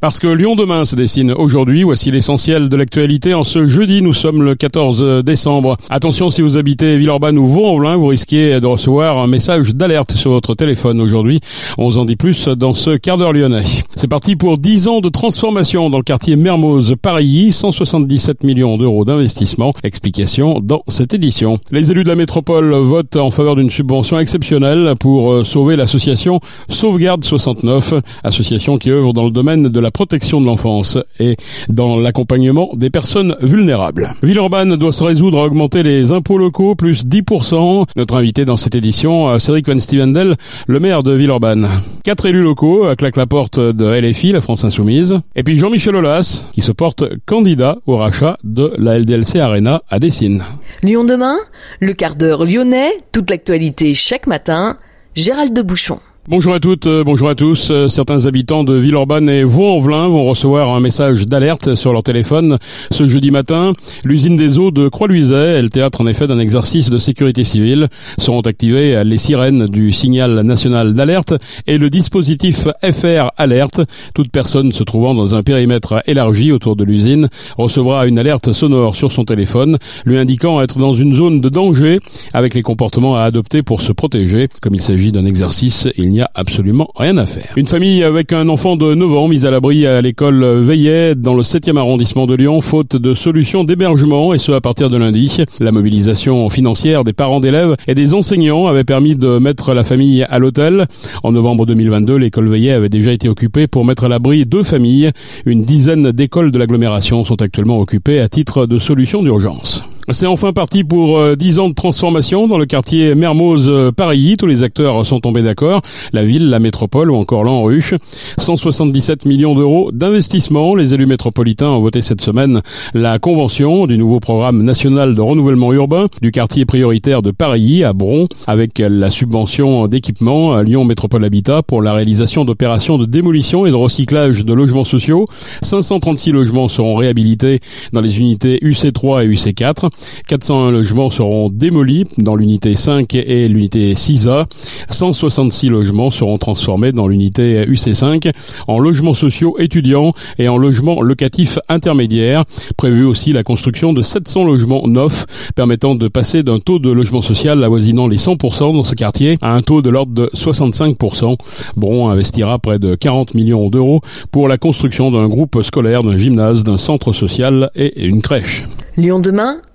Parce que Lyon demain se dessine aujourd'hui, voici l'essentiel de l'actualité. En ce jeudi, nous sommes le 14 décembre. Attention, si vous habitez Villeurbanne ou Vaux-en-Velin, vous risquez de recevoir un message d'alerte sur votre téléphone aujourd'hui. On vous en dit plus dans ce quart d'heure lyonnais. C'est parti pour 10 ans de transformation dans le quartier Mermoz Paris, 177 millions d'euros d'investissement. Explication dans cette édition. Les élus de la métropole votent en faveur d'une subvention exceptionnelle pour euh, sauver l'association Sauvegarde 69, association qui œuvre dans le domaine de la protection de l'enfance et dans l'accompagnement des personnes vulnérables. Villeurbanne doit se résoudre à augmenter les impôts locaux, plus 10%. Notre invité dans cette édition, euh, Cédric Van Stevendel, le maire de Villeurbanne. Quatre élus locaux euh, claquent la porte de LFI, la France Insoumise. Et puis Jean-Michel Aulas, qui se porte candidat au rachat de la LDLC Arena à Dessine. Lyon demain, le quart d'heure lyonnais, toute l'actualité chaque matin, Gérald de Bouchon. Bonjour à toutes, euh, bonjour à tous. Euh, certains habitants de Villeurbanne et Vaux-en-Velin vont recevoir un message d'alerte sur leur téléphone ce jeudi matin. L'usine des eaux de Croix-Luiset et le théâtre en effet d'un exercice de sécurité civile seront activées les sirènes du signal national d'alerte et le dispositif FR Alerte. Toute personne se trouvant dans un périmètre élargi autour de l'usine recevra une alerte sonore sur son téléphone lui indiquant être dans une zone de danger avec les comportements à adopter pour se protéger. Comme il s'agit d'un exercice, n'y a absolument rien à faire. Une famille avec un enfant de 9 ans mis à l'abri à l'école Veillet dans le 7e arrondissement de Lyon, faute de solutions d'hébergement, et ce à partir de lundi. La mobilisation financière des parents d'élèves et des enseignants avait permis de mettre la famille à l'hôtel. En novembre 2022, l'école Veillet avait déjà été occupée pour mettre à l'abri deux familles. Une dizaine d'écoles de l'agglomération sont actuellement occupées à titre de solution d'urgence. C'est enfin parti pour euh, dix 10 ans de transformation dans le quartier Mermoz euh. Tous les acteurs sont tombés d'accord. La ville, la métropole ou encore l'ANRU. 177 millions d'euros d'investissement. Les élus métropolitains ont voté cette semaine la convention du nouveau programme national de renouvellement urbain du quartier prioritaire de Paris à Bron avec la subvention d'équipement à Lyon Métropole Habitat pour la réalisation d'opérations de démolition et de recyclage de logements sociaux. 536 logements seront réhabilités dans les unités UC3 et UC4. 401 logements seront démolis dans l'unité 5 et l'unité 6A. 166 logements seront transformés dans l'unité UC5 en logements sociaux étudiants et en logements locatifs intermédiaires. Prévu aussi la construction de 700 logements neufs permettant de passer d'un taux de logement social avoisinant les 100% dans ce quartier à un taux de l'ordre de 65%. Bron investira près de 40 millions d'euros pour la construction d'un groupe scolaire, d'un gymnase, d'un centre social et une crèche. Lyon demain,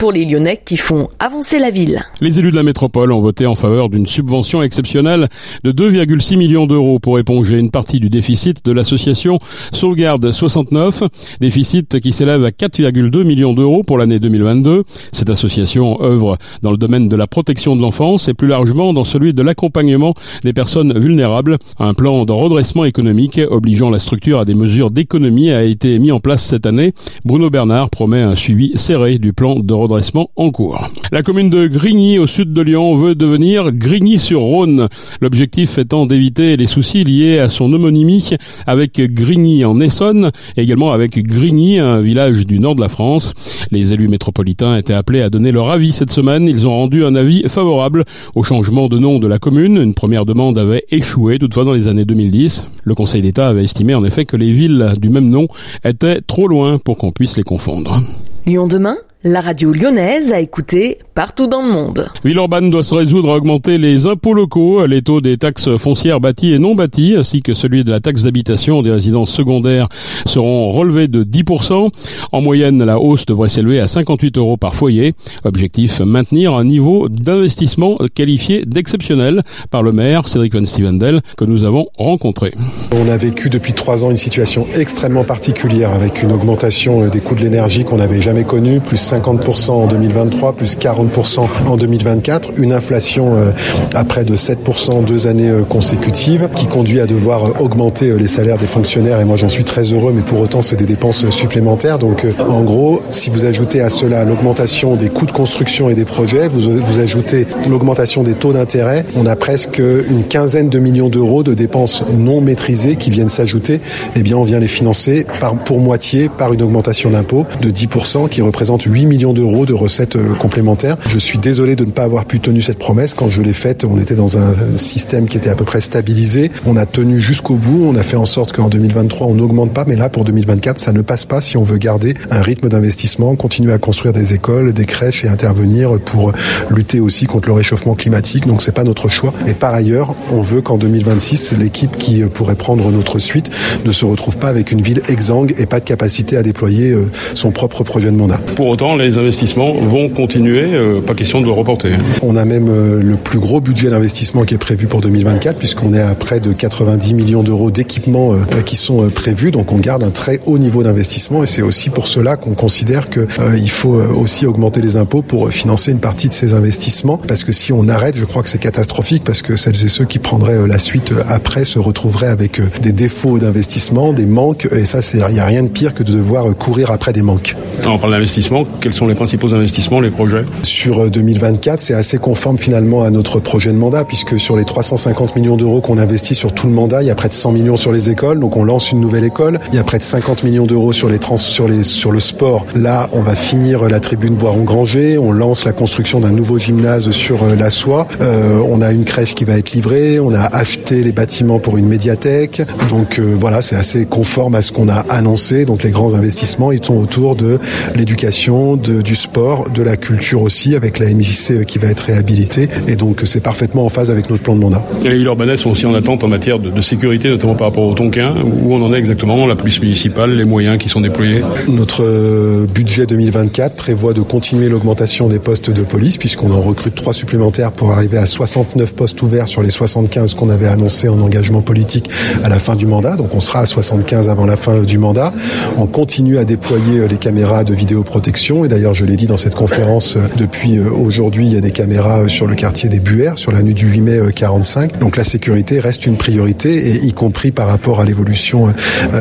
pour les Lyonnais qui font avancer la ville. Les élus de la métropole ont voté en faveur d'une subvention exceptionnelle de 2,6 millions d'euros pour éponger une partie du déficit de l'association Sauvegarde 69, déficit qui s'élève à 4,2 millions d'euros pour l'année 2022. Cette association œuvre dans le domaine de la protection de l'enfance et plus largement dans celui de l'accompagnement des personnes vulnérables. Un plan de redressement économique obligeant la structure à des mesures d'économie a été mis en place cette année. Bruno Bernard promet un suivi serré du plan de redressement en cours. La commune de Grigny, au sud de Lyon, veut devenir Grigny-sur-Rhône. L'objectif étant d'éviter les soucis liés à son homonymie avec Grigny en Essonne, et également avec Grigny, un village du nord de la France. Les élus métropolitains étaient appelés à donner leur avis cette semaine. Ils ont rendu un avis favorable au changement de nom de la commune. Une première demande avait échoué, toutefois dans les années 2010. Le Conseil d'État avait estimé en effet que les villes du même nom étaient trop loin pour qu'on puisse les confondre. Lyon demain? La radio lyonnaise a écouté partout dans le monde. Villeurbanne doit se résoudre à augmenter les impôts locaux, les taux des taxes foncières bâties et non bâties, ainsi que celui de la taxe d'habitation des résidences secondaires seront relevés de 10%. En moyenne, la hausse devrait s'élever à 58 euros par foyer. Objectif, maintenir un niveau d'investissement qualifié d'exceptionnel par le maire Cédric Van Stevendel que nous avons rencontré. On a vécu depuis trois ans une situation extrêmement particulière avec une augmentation des coûts de l'énergie qu'on n'avait jamais connue, plus 50% en 2023, plus 40% en 2024, une inflation euh, à près de 7% deux années euh, consécutives, qui conduit à devoir euh, augmenter les salaires des fonctionnaires. Et moi, j'en suis très heureux, mais pour autant, c'est des dépenses supplémentaires. Donc, en gros, si vous ajoutez à cela l'augmentation des coûts de construction et des projets, vous, vous ajoutez l'augmentation des taux d'intérêt, on a presque une quinzaine de millions d'euros de dépenses non maîtrisées qui viennent s'ajouter. Eh bien, on vient les financer pour moitié par une augmentation d'impôts de 10% qui représente 8 8 millions d'euros de recettes complémentaires. Je suis désolé de ne pas avoir pu tenir cette promesse. Quand je l'ai faite, on était dans un système qui était à peu près stabilisé. On a tenu jusqu'au bout. On a fait en sorte qu'en 2023, on n'augmente pas. Mais là, pour 2024, ça ne passe pas si on veut garder un rythme d'investissement, continuer à construire des écoles, des crèches et intervenir pour lutter aussi contre le réchauffement climatique. Donc c'est pas notre choix. Et par ailleurs, on veut qu'en 2026, l'équipe qui pourrait prendre notre suite ne se retrouve pas avec une ville exsangue et pas de capacité à déployer euh, son propre projet de mandat. Pour autant, les investissements vont continuer. Euh, pas question de le reporter. On a même euh, le plus gros budget d'investissement qui est prévu pour 2024 puisqu'on est à près de 90 millions d'euros d'équipements qui sont prévus. Donc on garde un très haut niveau d'investissement et c'est aussi pour cela qu'on considère qu'il faut aussi augmenter les impôts pour financer une partie de ces investissements parce que si on arrête, je crois que c'est catastrophique parce que celles et ceux qui prendraient la suite après se retrouveraient avec des défauts d'investissement, des manques et ça il n'y a rien de pire que de devoir courir après des manques. Alors, on parle d'investissement, quels sont les principaux investissements, les projets Sur 2024, c'est assez conforme finalement à notre projet de mandat puisque sur les 350 millions d'euros qu'on investit sur tout le mandat, il y a près de 100 millions sur les écoles, donc on lance une nouvelle école, il y a près de 50 millions d'euros sur les trans sur les sur le sport. Là, on va finir la tribune Boiron-Granger, on lance la construction d'un nouveau gymnase sur la soie, euh, on a une crèche qui va être livrée, on a acheté les bâtiments pour une médiathèque. Donc euh, voilà, c'est assez conforme à ce qu'on a annoncé. Donc les grands investissements, ils sont autour de l'éducation, du sport, de la culture aussi, avec la MJC euh, qui va être réhabilitée. Et donc c'est parfaitement en phase avec notre plan de mandat. Et les villes urbaines sont aussi en attente en matière de, sécurité, notamment par rapport au Tonkin, où on en est exactement, la police municipale, les moyens qui sont déployés? Notre euh, budget 2024 prévoit de continuer l'augmentation des postes de police, puisqu'on en recrute trois supplémentaires pour arriver à 69 postes ouverts sur les 75 qu'on avait annoncé en engagement politique à la fin du mandat. Donc on sera à 75 avant la fin du mandat. On continue à déployer euh, les caméras de vidéoprotection. Et d'ailleurs, je l'ai dit dans cette conférence, euh, depuis euh, aujourd'hui, il y a des caméras sur le quartier des Buères, sur la nuit du 8 mai 45. Donc la sécurité reste une priorité, y compris par rapport à l'évolution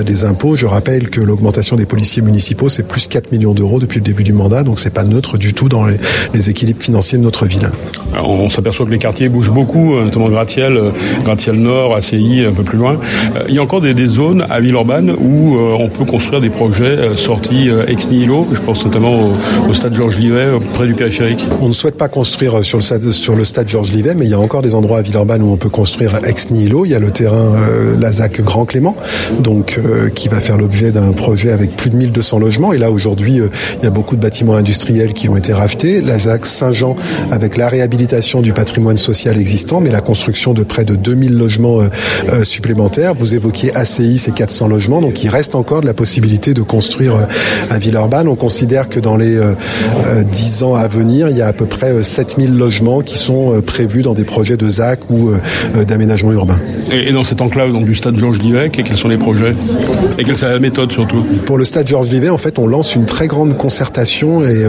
des impôts. Je rappelle que l'augmentation des policiers municipaux, c'est plus 4 millions d'euros depuis le début du mandat. Donc c'est pas neutre du tout dans les, équilibres financiers de notre ville. on s'aperçoit que les quartiers bougent beaucoup, notamment Gratiel, Gratiel Nord, ACI, un peu plus loin. Il y a encore des, des zones à Villeurbanne où euh, on peut construire des projets euh, sortis euh, ex nihilo. Je pense notamment au, stade Georges Livet, près du périphérique. On ne souhaite pas construire sur le stade, sur le stade Georges Livet, mais il y a encore des endroits à Villeurbanne où on peut construire ex nihilo. Il y a le terrain Lazac Grand Clément, donc qui va faire l'objet d'un projet avec plus de 1200 logements. Et là aujourd'hui, il y a beaucoup de bâtiments industriels qui ont été rachetés. Lazac Saint-Jean avec la réhabilitation du patrimoine social existant, mais la construction de près de 2000 logements supplémentaires. Vous évoquiez ACI, c'est 400 logements, donc il reste encore de la possibilité de construire euh, à Villeurbanne. On considère que dans les 10 euh, euh, ans à venir, il y a à peu près 7000 logements qui sont prévus dans des projets de ZAC ou d'aménagement urbain. Et dans cette enclave donc, du stade Georges Livet, quels sont les projets? Et quelle est la méthode surtout? Pour le stade Georges Livet, en fait, on lance une très grande concertation et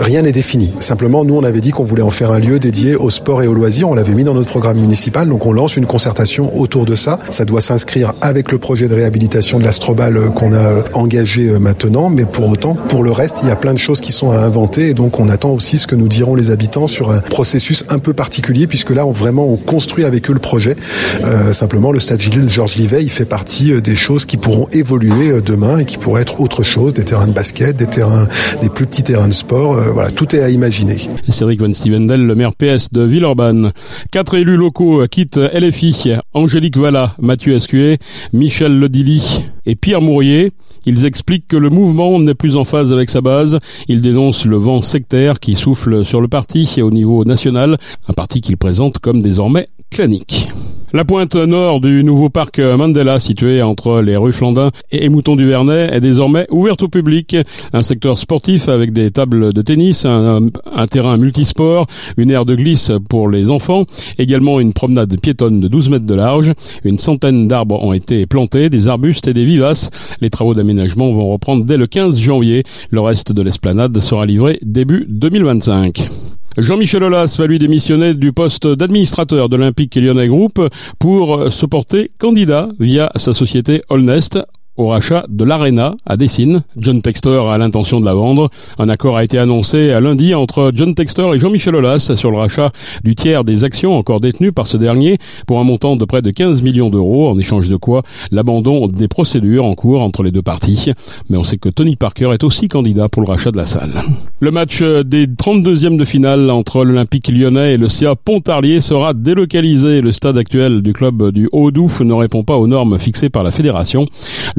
rien n'est défini. Simplement, nous, on avait dit qu'on voulait en faire un lieu dédié au sport et aux loisirs. On l'avait mis dans notre programme municipal, donc on lance une concertation autour de ça. Ça doit s'inscrire avec le projet de réhabilitation de l'Astrobal qu'on a engagé euh, maintenant, mais pour autant, pour le reste, il y a plein de choses qui sont à inventer et donc on attend aussi ce que nous diront les habitants sur un processus un peu particulier puisque là, on vraiment on construit avec eux le projet. Euh, simplement, le stade Gilles Georges Livet, il fait partie euh, des choses qui pourront évoluer demain et qui pourraient être autre chose, des terrains de basket, des terrains, des plus petits terrains de sport. voilà, tout est à imaginer. Cédric Van Stevendel, le maire PS de Villeurbanne. Quatre élus locaux quittent LFI. Angélique Valla, Mathieu Escuet, Michel Ledilly et Pierre Mourier. Ils expliquent que le mouvement n'est plus en phase avec sa base. Ils dénoncent le vent sectaire qui souffle sur le parti au niveau national, un parti qu'ils présentent comme désormais clanique. La pointe nord du nouveau parc Mandela, situé entre les rues Flandin et Mouton du Vernet, est désormais ouverte au public. Un secteur sportif avec des tables de tennis, un, terrain multisport, une aire de glisse pour les enfants, également une promenade piétonne de 12 mètres de large. Une centaine d'arbres ont été plantés, des arbustes et des vivaces. Les travaux d'aménagement vont reprendre dès le 15 janvier. Le reste de l'esplanade sera livré début 2025. Jean-Michel Aulas va lui démissionner du poste d'administrateur de l'Olympique Lyonnais Group pour se porter candidat via sa société Allnest au rachat de l'Arena à Dessine. John Textor a l'intention de la vendre. Un accord a été annoncé à lundi entre John Textor et Jean-Michel Aulas sur le rachat du tiers des actions encore détenues par ce dernier pour un montant de près de 15 millions d'euros, en échange de quoi l'abandon des procédures en cours entre les deux parties. Mais on sait que Tony Parker est aussi candidat pour le rachat de la salle. Le match des 32e de finale entre l'Olympique lyonnais et le CA Pontarlier sera délocalisé. Le stade actuel du club du Haut-Douf ne répond pas aux normes fixées par la fédération.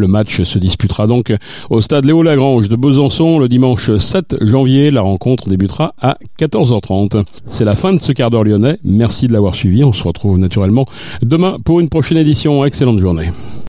Le match se disputera donc au stade Léo Lagrange de Besançon le dimanche 7 janvier. La rencontre débutera à 14h30. C'est la fin de ce quart d'heure lyonnais. Merci de l'avoir suivi. On se retrouve naturellement demain pour une prochaine édition. Excellente journée.